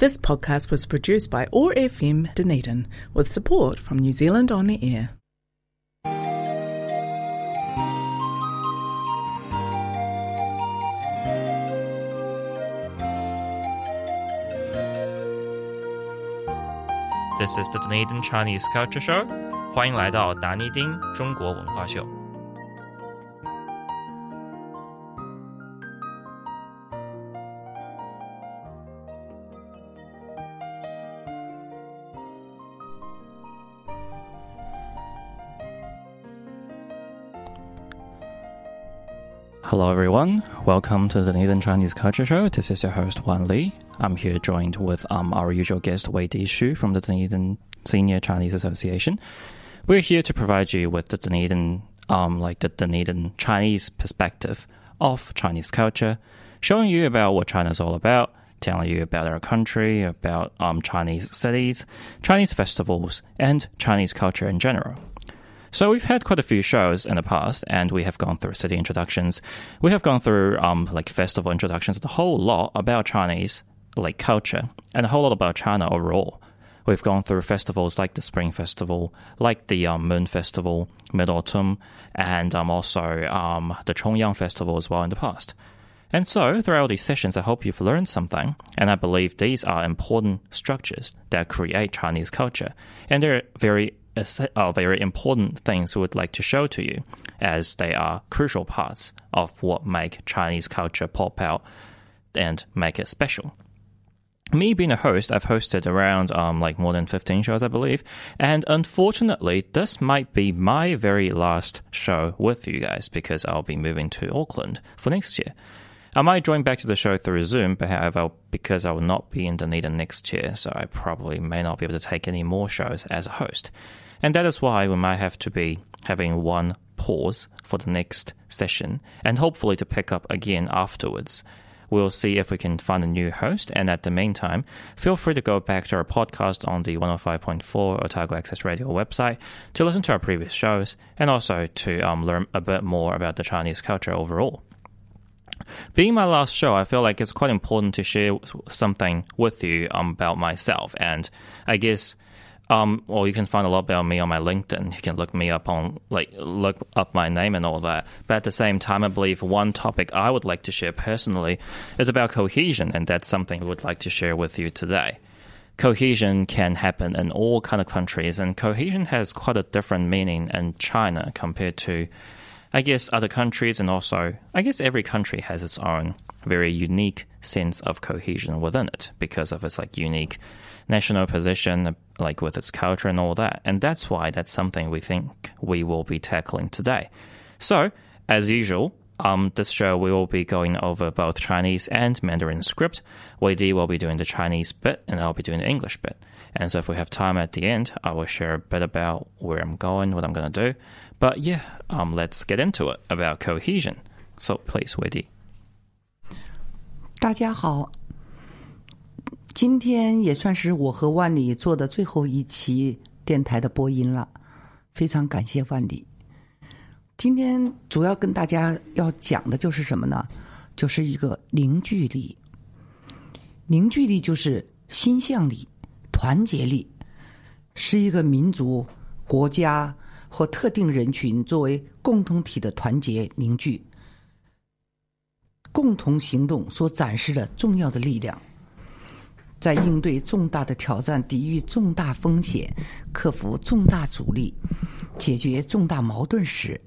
This podcast was produced by OAR FM Dunedin with support from New Zealand On the Air. This is the Dunedin Chinese Culture Show. 欢迎来到达尼丁中国文化秀。Hello, everyone. Welcome to the Dunedin Chinese Culture Show. This is your host, Wanli. I'm here joined with um, our usual guest, Wei Di Shu from the Dunedin Senior Chinese Association. We're here to provide you with the Dunedin, um, like the Dunedin Chinese perspective of Chinese culture, showing you about what China's all about, telling you about our country, about um, Chinese cities, Chinese festivals, and Chinese culture in general. So we've had quite a few shows in the past, and we have gone through city introductions. We have gone through um, like festival introductions, a whole lot about Chinese like culture, and a whole lot about China overall. We've gone through festivals like the Spring Festival, like the um, Moon Festival, Mid Autumn, and um, also um, the Chongyang Festival as well in the past. And so, throughout these sessions, I hope you've learned something, and I believe these are important structures that create Chinese culture, and they're very are very important things we would like to show to you, as they are crucial parts of what make Chinese culture pop out and make it special. Me being a host, I've hosted around um, like more than 15 shows, I believe, and unfortunately, this might be my very last show with you guys because I'll be moving to Auckland for next year. I might join back to the show through Zoom, but however, because I will not be in Dunedin next year, so I probably may not be able to take any more shows as a host. And that is why we might have to be having one pause for the next session and hopefully to pick up again afterwards. We'll see if we can find a new host. And at the meantime, feel free to go back to our podcast on the 105.4 Otago Access Radio website to listen to our previous shows and also to um, learn a bit more about the Chinese culture overall. Being my last show, I feel like it's quite important to share something with you um, about myself. And I guess um, or you can find a lot about me on my LinkedIn. You can look me up on like look up my name and all that. But at the same time, I believe one topic I would like to share personally is about cohesion, and that's something I would like to share with you today. Cohesion can happen in all kind of countries, and cohesion has quite a different meaning in China compared to, I guess, other countries, and also I guess every country has its own very unique sense of cohesion within it because of its like unique national position, like with its culture and all that. And that's why that's something we think we will be tackling today. So, as usual, um, this show we will be going over both Chinese and Mandarin script. Wei Di will be doing the Chinese bit, and I'll be doing the English bit. And so, if we have time at the end, I will share a bit about where I'm going, what I'm going to do. But yeah, um, let's get into it about cohesion. So, please, Wei Di. 大家好，今天也算是我和万里做的最后一期电台的播音了，非常感谢万里。今天主要跟大家要讲的就是什么呢？就是一个凝聚力。凝聚力就是心向力、 团结力，是一个民族、国家或特定人群作为共同体的团结凝聚、共同行动所展示的重要的力量。在应对重大的挑战、抵御重大风险、克服重大阻力、解决重大矛盾时，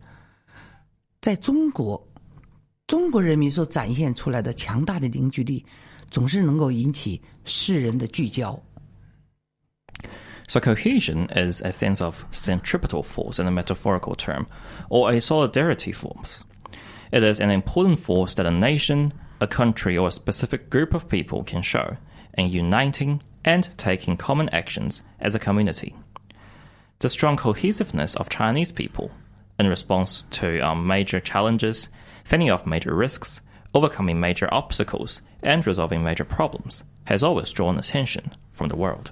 在中国，中国人民所展现出来的强大的凝聚力，总是能够引起世人的聚焦。So, cohesion is a sense of centripetal force in a metaphorical term, or a solidarity force. It is an important force that a nation, a country, or a specific group of people can show in uniting and taking common actions as a community. The strong cohesiveness of Chinese people in response to um, major challenges, fending off major risks, overcoming major obstacles, and resolving major problems has always drawn attention from the world.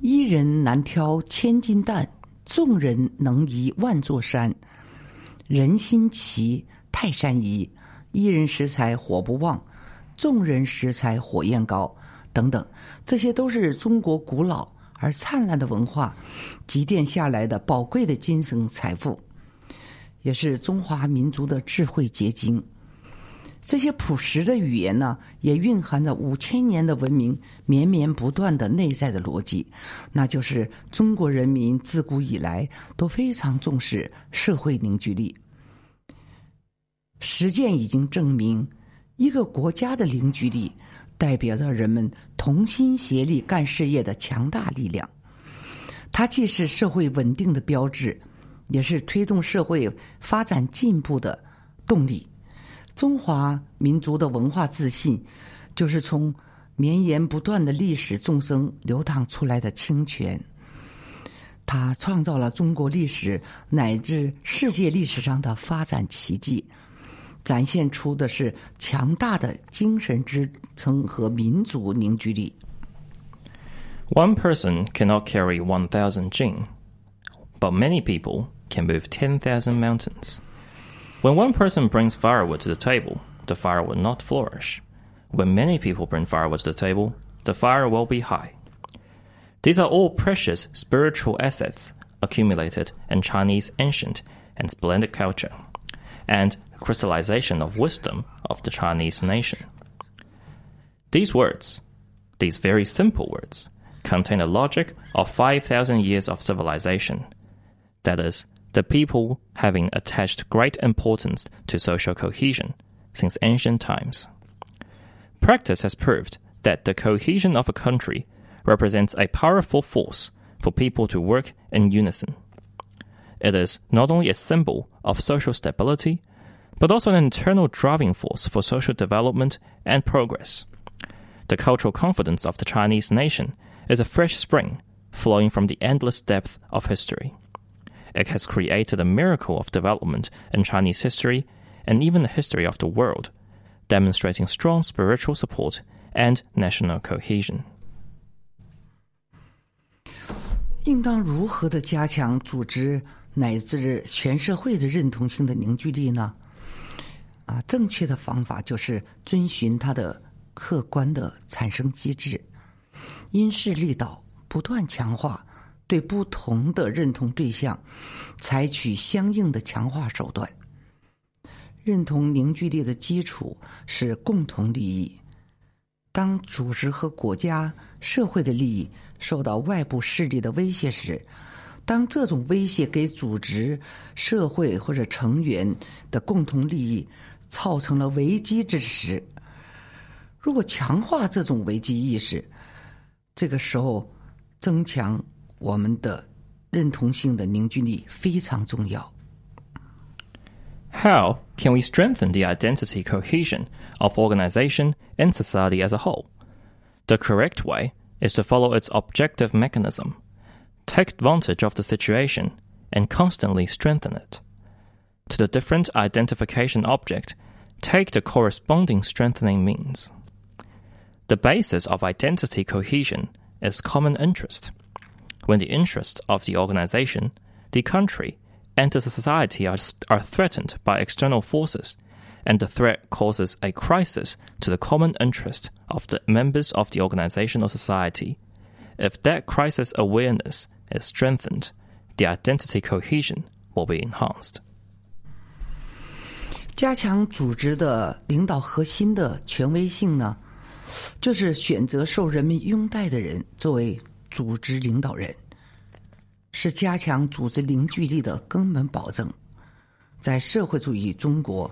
一人难挑千斤担，众人能移万座山。人心齐，泰山移。一人拾柴火不旺，众人拾柴火焰高等等，这些都是中国古老而灿烂的文化积淀下来的宝贵的精神财富，也是中华民族的智慧结晶。这些朴实的语言呢，也蕴含着五千年的文明绵绵不断的内在的逻辑，那就是中国人民自古以来都非常重视社会凝聚力。实践已经证明，一个国家的凝聚力代表着人们同心协力干事业的强大力量。它既是社会稳定的标志，也是推动社会发展进步的动力。中华民族的文化自信，就是从绵延不断的历史众生流淌出来的清泉。它创造了中国历史乃至世界历史上的发展奇迹。展现出的是强大的精神支撑和民族凝聚力。One person cannot carry one thousand jing, but many people can move ten thousand mountains. When one person brings firewood to the table, the fire will not flourish. When many people bring firewood to the table, the fire will be high. These are all precious spiritual assets accumulated in Chinese ancient and splendid culture. And crystallization of wisdom of the Chinese nation. These words, these very simple words, contain a logic of 5,000 years of civilization. That is, the people having attached great importance to social cohesion since ancient times. Practice has proved that the cohesion of a country represents a powerful force for people to work in unison. It is not only a symbol of social stability, but also an internal driving force for social development and progress. The cultural confidence of the Chinese nation is a fresh spring flowing from the endless depth of history. It has created a miracle of development in Chinese history and even the history of the world, demonstrating strong spiritual support and national cohesion. 应当如何的加强组织乃至全社会的认同性的凝聚力呢？啊，正确的方法就是遵循它的客观的产生机制，因势利导，不断强化 对不同的认同对象采取相应的强化手段。认同凝聚力的基础是共同利益。当组织和国家、社会的利益受到外部势力的威胁时，当这种威胁给组织、社会或者成员的共同利益。造成了危机之时，如果强化这种危机意识，这个时候增强我们的认同性的凝聚力非常重要。How can we strengthen the identity cohesion of organization and society as a whole? The correct way is to follow its objective mechanism, take advantage of the situation, and constantly strengthen it. To the different identification object take the corresponding strengthening means. The basis of identity cohesion is common interest. When the interests of the organization, the country, and the society are, are threatened by external forces, and the threat causes a crisis to the common interest of the members of the organization or society, if that crisis awareness is strengthened, the identity cohesion will be enhanced. 加强组织的领导核心的权威性呢，就是选择受人民拥戴的人作为 组织领导人，是加强组织凝聚力的根本保证。在社会主义中国，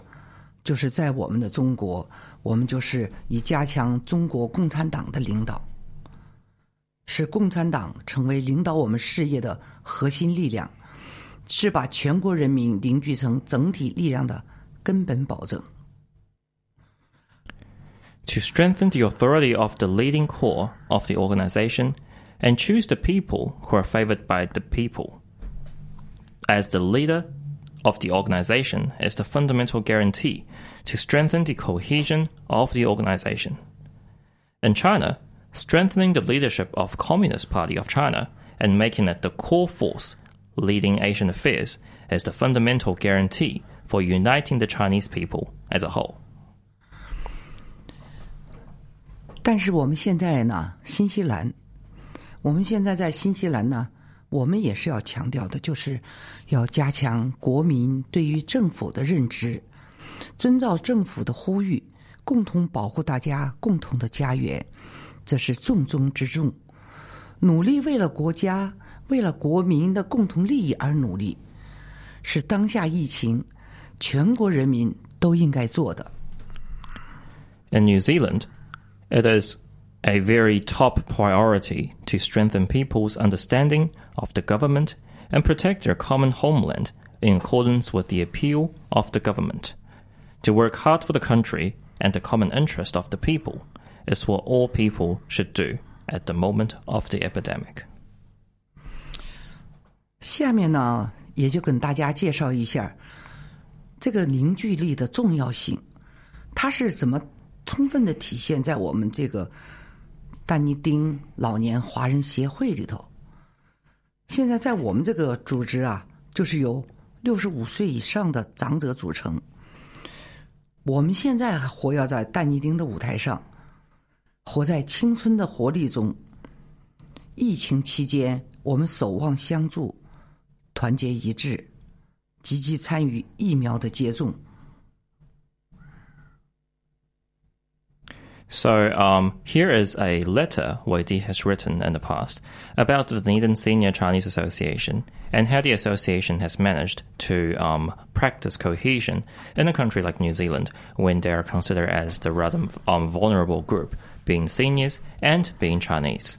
就是在我们的中国，我们就是以加强中国共产党的领导，使共产党成为领导我们事业的核心力量，是把全国人民凝聚成整体力量的。根本保证。To strengthen the authority of the leading core of the organization and choose the people who are favored by the people. As the leader of the organization is the fundamental guarantee to strengthen the cohesion of the organization. In China, strengthening the leadership of Communist Party of China and making it the core force leading Asian affairs is the fundamental guarantee for uniting the Chinese people as a whole. 但是我们现在呢，新西兰， 我们现在在新西兰呢，我们也是要强调的，就是要加强国民对于政府的认知，遵照政府的呼吁，共同保护大家共同的家园，这是重中之重。努力为了国家、为了国民的共同利益而努力，是当下疫情全国人民都应该做的。In New Zealand, it is a very top priority to strengthen people's understanding of the government and protect their common homeland in accordance with the appeal of the government. To work hard for the country and the common interest of the people is what all people should do at the moment of the epidemic. 下面呢，也就跟大家介绍一下这个凝聚力的重要性，它是怎么充分的体现在我们这个 但尼丁老年华人协会里头。现在在我们这个组织啊，就是由六十五岁以上的长者组成。我们现在还活跃在但尼丁的舞台上，活在青春的活力中。疫情期间，我们守望相助，团结一致，积极参与疫苗的接种。So um, here is a letter Wei Di has written in the past about the Dunedin Senior Chinese Association and how the association has managed to um, practice cohesion in a country like New Zealand when they are considered as the rather um, vulnerable group, being seniors and being Chinese.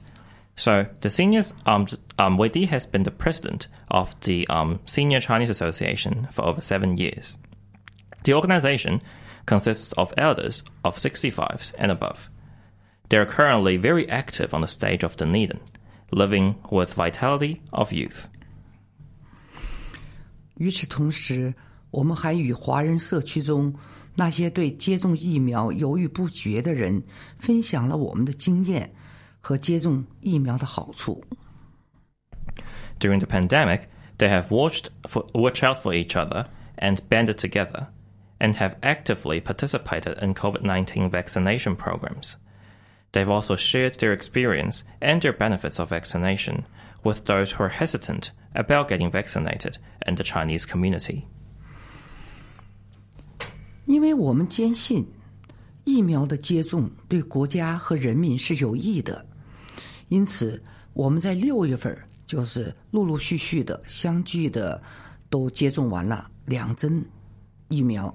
So the seniors, um, um, Weidi has been the president of the um, Senior Chinese Association for over seven years. The organization consists of elders of 65s and above. They are currently very active on the stage of Dunedin, living with vitality of youth. 与此同时，我们还与华人社区中那些对接种疫苗犹豫不决的人分享了我们的经验和接种疫苗的好处。 During the pandemic, they have watched for, watched out for each other and banded together, and have actively participated in COVID 19 vaccination programs. They've also shared their experience and their benefits of vaccination with those who are hesitant about getting vaccinated in the Chinese community. 因为我们坚信，疫苗的接种对国家和人民是有益的，因此我们在六月份就是陆陆续续的相继的都接种完了两针疫苗。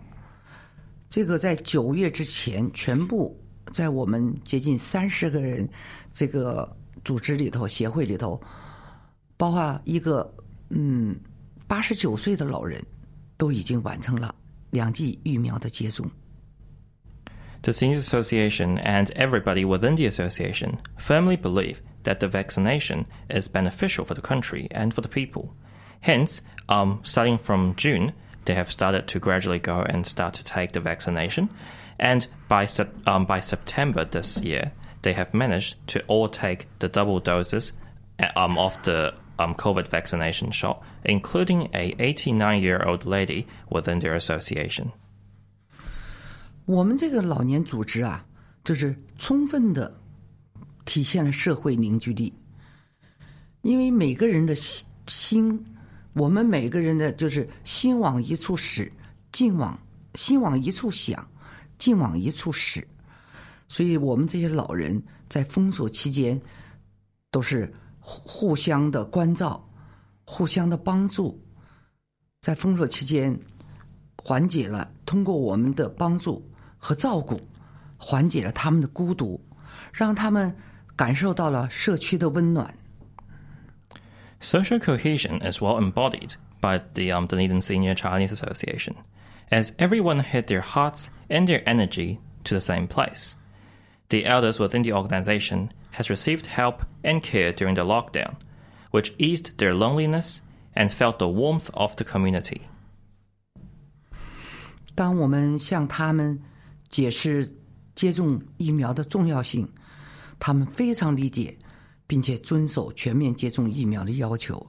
这个在九月之前，全部在我们接近三十个人这个组织里头、协会里头，包括一个嗯八十九岁的老人，都已经完成了两剂疫苗的接种。 The Seniors Association and everybody within the association firmly believe that the vaccination is beneficial for the country and for the people. Hence, um, starting from June, they have started to gradually go and start to take the vaccination. And by, sep- um, by September this year, they have managed to all take the double doses uh, um, of the um, COVID vaccination shot, including a 89 year old lady within their association. 我们这个老年组织啊，就是充分的体现了社会凝聚力，因为每个人的心心， 我们每个人的就是心往一处使，劲往心往一处想，劲往一处使，所以我们这些老人在封锁期间都是互相的关照，互相的帮助，在封锁期间缓解了通过我们的帮助和照顾，缓解了他们的孤独，让他们感受到了社区的温暖。Social cohesion is well embodied by the um, Dunedin Senior Chinese Association, as everyone had their hearts and their energy to the same place. The elders within the organization has received help and care during the lockdown, which eased their loneliness and felt the warmth of the community. 当我们向他们解释接种疫苗的重要性，他们非常理解， 并且遵守全面接种疫苗的要求。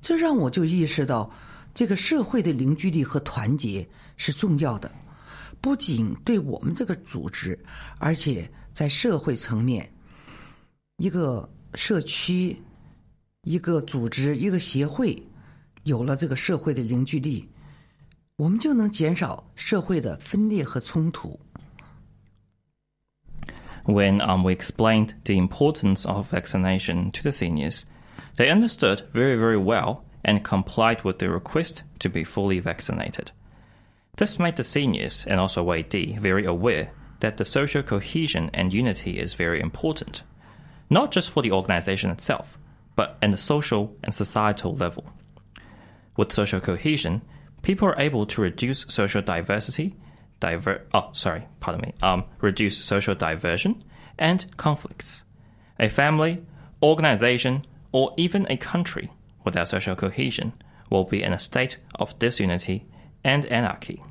这让我就意识到，这个社会的凝聚力和团结是重要的，不仅对我们这个组织，而且在社会层面，一个社区、一个组织、一个协会有了这个社会的凝聚力，我们就能减少社会的分裂和冲突。When um, we explained the importance of vaccination to the seniors, they understood very, very well and complied with the request to be fully vaccinated. This made the seniors and also Wei Di very aware that the social cohesion and unity is very important, not just for the organization itself, but at the social and societal level. With social cohesion, people are able to reduce social diversity, diver oh sorry, pardon me, um, reduce social diversion and conflicts. A family, organization, or even a country without social cohesion will be in a state of disunity and anarchy.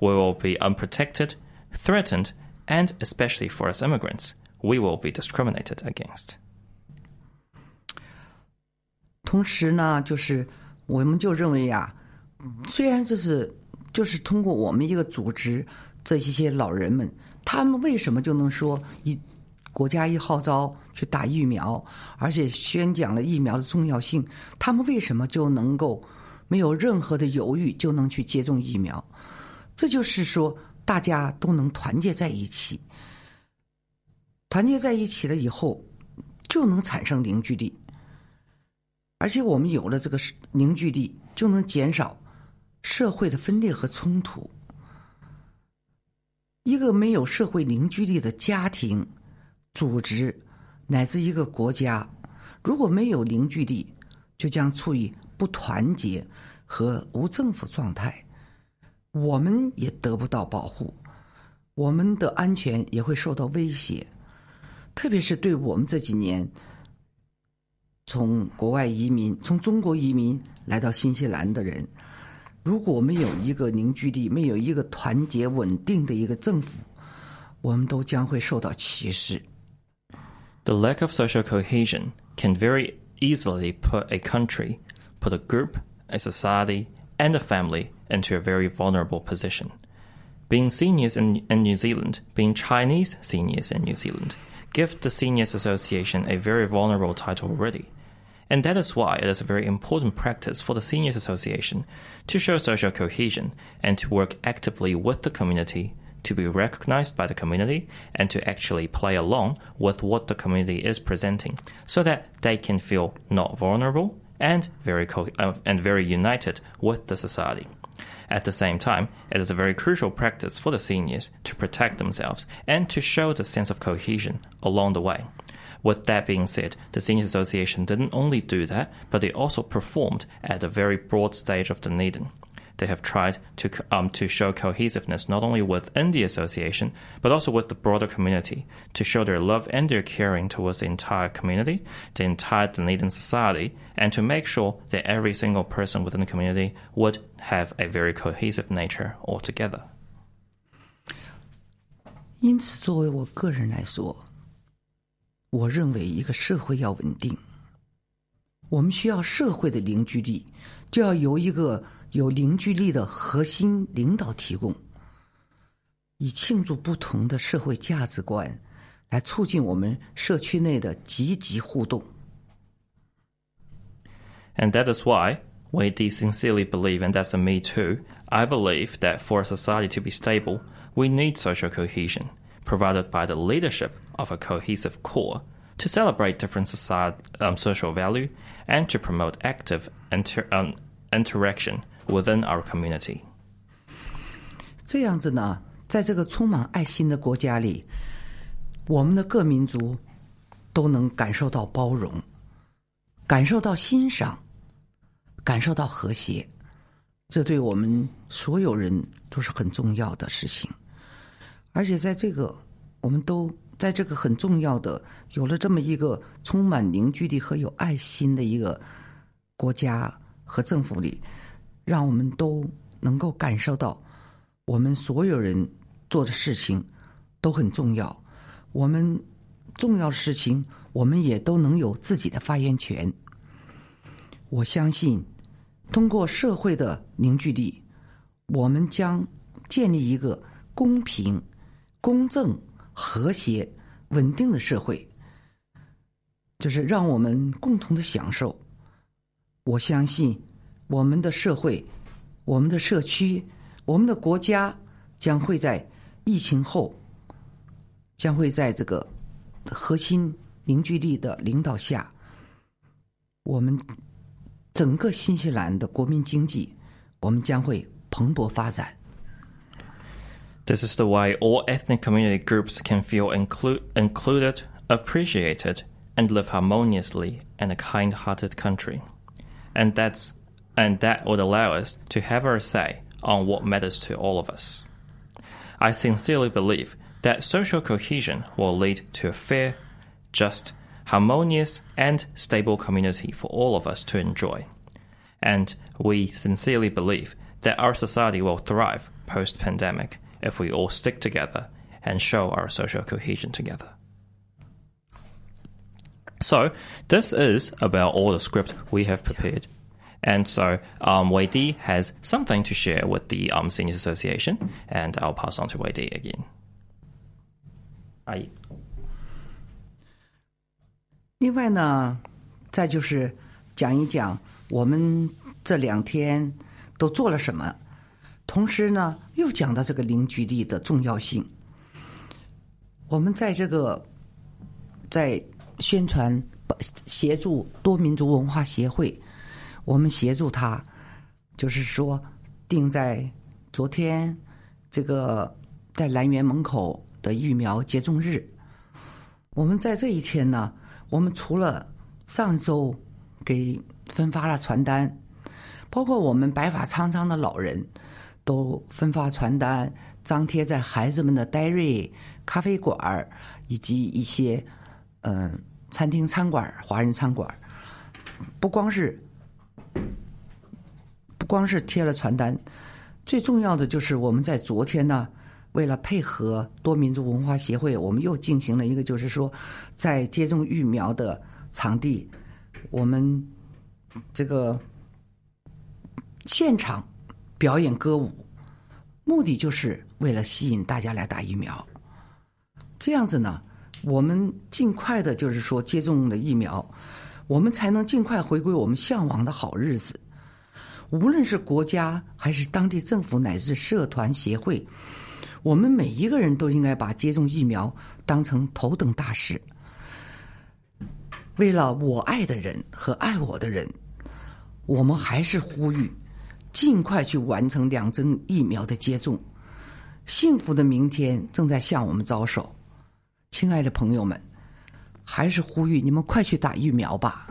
We will be unprotected, threatened, and especially for us immigrants, we will be discriminated against. 同时呢，就是我们就认为呀、虽然这是 就是通过我们一个组织这一些老人们，他们为什么就能说一国家一号召去打疫苗，而且宣讲了疫苗的重要性，他们为什么就能够没有任何的犹豫就能去接种疫苗？这就是说，大家都能团结在一起，团结在一起了以后，就能产生凝聚力。而且我们有了这个凝聚力，就能减少社会的分裂和冲突。一个没有社会凝聚力的家庭、组织乃至一个国家，如果没有凝聚力，就将处于不团结和无政府状态。我们也得不到保护，我们的安全也会受到威胁。特别是对我们这几年。从国外移民、从中国移民来到新西兰的人，如果没有一个凝聚力，没有一个团结稳定的一个政府，我们都将会受到歧视。 The lack of social cohesion can very easily put a country, put a group, a society, and a family into a very vulnerable position. Being seniors in, in New Zealand, being Chinese seniors in New Zealand, give the Seniors Association a very vulnerable title already. And that is why it is a very important practice for the Seniors Association to show social cohesion and to work actively with the community, to be recognized by the community, and to actually play along with what the community is presenting so that they can feel not vulnerable and very, co- uh, and very united with the society. At the same time, it is a very crucial practice for the seniors to protect themselves and to show the sense of cohesion along the way. With that being said, the Seniors Association didn't only do that, but they also performed at a very broad stage of Dunedin. They have tried to um, to show cohesiveness not only within the association, but also with the broader community, to show their love and their caring towards the entire community, the entire Dunedin society, and to make sure that every single person within the community would have a very cohesive nature altogether. 因此，作为我个人来说， 我认为一个社会要稳定，我们需要社会的凝聚力，就要由一个有凝聚力的核心领导提供，以庆祝不同的社会价值观，来促进我们社区内的积极互动。 And that is why we do sincerely believe, and that's a me too, I believe that for a society to be stable, we need social cohesion, provided by the leadership of a cohesive core to celebrate different society, um, social value and to promote active inter, um, interaction within our community. 这样子呢，在这个充满爱心的国家里，我们的各民族都能感受到包容，感受到欣赏，感受到和谐。这对我们所有人都是很重要的事情。 而且在这个，我们都在这个很重要的，有了这么一个充满凝聚力和有爱心的一个国家和政府里，让我们都能够感受到。我们所有人做的事情都很重要，我们重要的事情，我们也都能有自己的发言权。我相信，通过社会的凝聚力，我们将建立一个公平、公正、和谐稳定的社会，就是让我们共同的享受。我相信我们的社会、我们的社区、我们的国家将会在疫情后，将会在这个核心凝聚力的领导下，我们整个新西兰的国民经济，我们将会蓬勃发展。This is the way all ethnic community groups can feel inclu- included, appreciated, and live harmoniously in a kind-hearted country. And that's and that would allow us to have our say on what matters to all of us. I sincerely believe that social cohesion will lead to a fair, just, harmonious, and stable community for all of us to enjoy. And we sincerely believe that our society will thrive post pandemic if we all stick together and show our social cohesion together. So, this is about all the script we have prepared. And so, um, Wei Di has something to share with the um, Seniors Association, and I'll pass on to Wei Di again. Aye. 另外呢，再就是讲一讲我们这两天都做了什么， 同时呢，又讲到这个凝聚力的重要性。我们在这个在宣传协助多民族文化协会，我们协助他，就是说定在昨天这个在兰园门口的疫苗接种日。我们在这一天呢，我们除了上周给分发了传单，包括我们白发苍苍的老人都分发传单，张贴在孩子们的 dairy 咖啡馆以及一些嗯、餐厅餐馆华人餐馆不光是不光是贴了传单，最重要的就是我们在昨天呢，为了配合多民族文化协会，我们又进行了一个，就是说，在接种疫苗的场地，我们这个现场表演歌舞，目的就是为了吸引大家来打疫苗。这样子呢，我们尽快的，就是说接种了疫苗，我们才能尽快回归我们向往的好日子。无论是国家还是当地政府乃至社团协会，我们每一个人都应该把接种疫苗当成头等大事。为了我爱的人和爱我的人，我们还是呼吁尽快去完成两针疫苗的接种。幸福的明天正在向我们招手，亲爱的朋友们，还是呼吁你们快去打疫苗吧。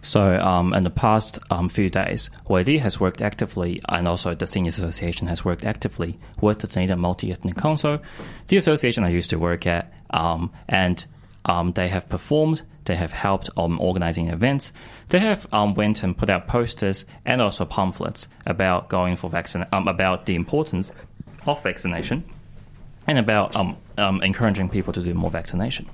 So, um, in the past um, few days, Wei Di has worked actively, and also the Seniors Association has worked actively with the Dunedin Multi Ethnic Council, the association I used to work at, um, and um, they have performed. They have helped um, organizing events. They have um, went and put out posters and also pamphlets about going for vaccine, um, about the importance of vaccination, and about um, um, encouraging people to do more vaccination.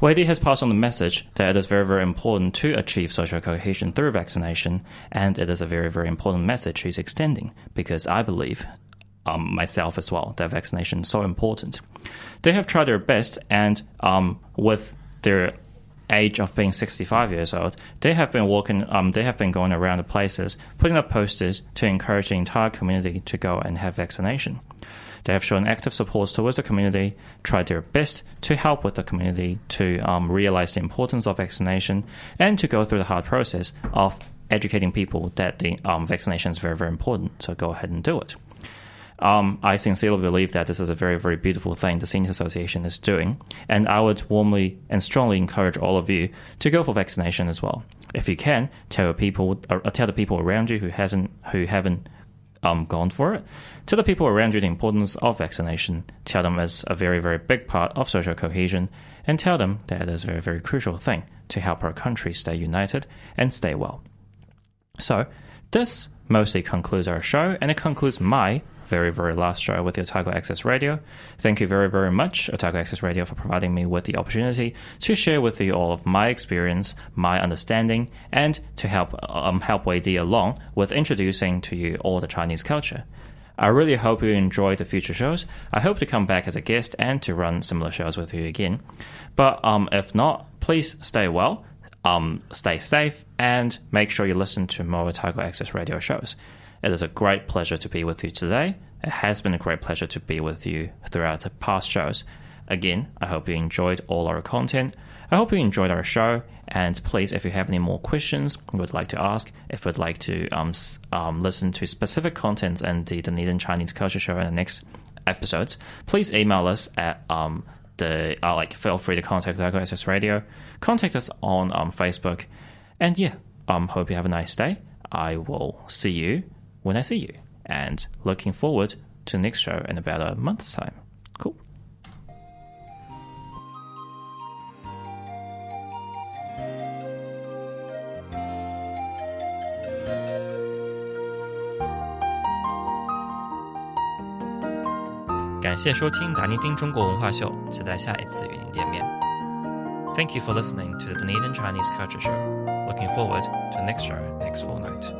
Wei Di has passed on the message that it is very, very important to achieve social cohesion through vaccination, and it is a very, very important message he's extending because I believe, um, myself as well, that vaccination is so important. They have tried their best, and um, with their age of being 65 years old, they have been walking, um, they have been going around the places, putting up posters to encourage the entire community to go and have vaccination. They have shown active support towards the community, tried their best to help with the community to um, realize the importance of vaccination and to go through the hard process of educating people that the um, vaccination is very, very important. So go ahead and do it. Um, I sincerely believe that this is a very, very beautiful thing the Seniors Association is doing, and I would warmly and strongly encourage all of you to go for vaccination as well. If you can, tell people, uh, tell the people around you who hasn't, who haven't um, gone for it. Tell the people around you the importance of vaccination. Tell them it's a very, very big part of social cohesion, and tell them that it is a very, very crucial thing to help our country stay united and stay well. So, this mostly concludes our show, and it concludes my very, very last show with the Otago Access Radio. Thank you very, very much, Otago Access Radio, for providing me with the opportunity to share with you all of my experience, my understanding, and to help um, help Wei Di along with introducing to you all the Chinese culture. I really hope you enjoy the future shows. I hope to come back as a guest and to run similar shows with you again. But um, if not, please stay well, um, stay safe, and make sure you listen to more Otago Access radio shows. It is a great pleasure to be with you today. It has been a great pleasure to be with you throughout the past shows. Again, I hope you enjoyed all our content. I hope you enjoyed our show. And please, if you have any more questions you would like to ask, if you'd like to um, um, listen to specific contents and the Dunedin Chinese Culture Show in the next episodes, please email us at um, the uh, like. Feel free to contact Otago Access Radio. Contact us on um, Facebook. And yeah, um, hope you have a nice day. I will see you when I see you. And looking forward to the next show in about a month's time. Cool. Thank you for listening to the Dunedin Chinese Culture Show. Looking forward to the next show next fortnight.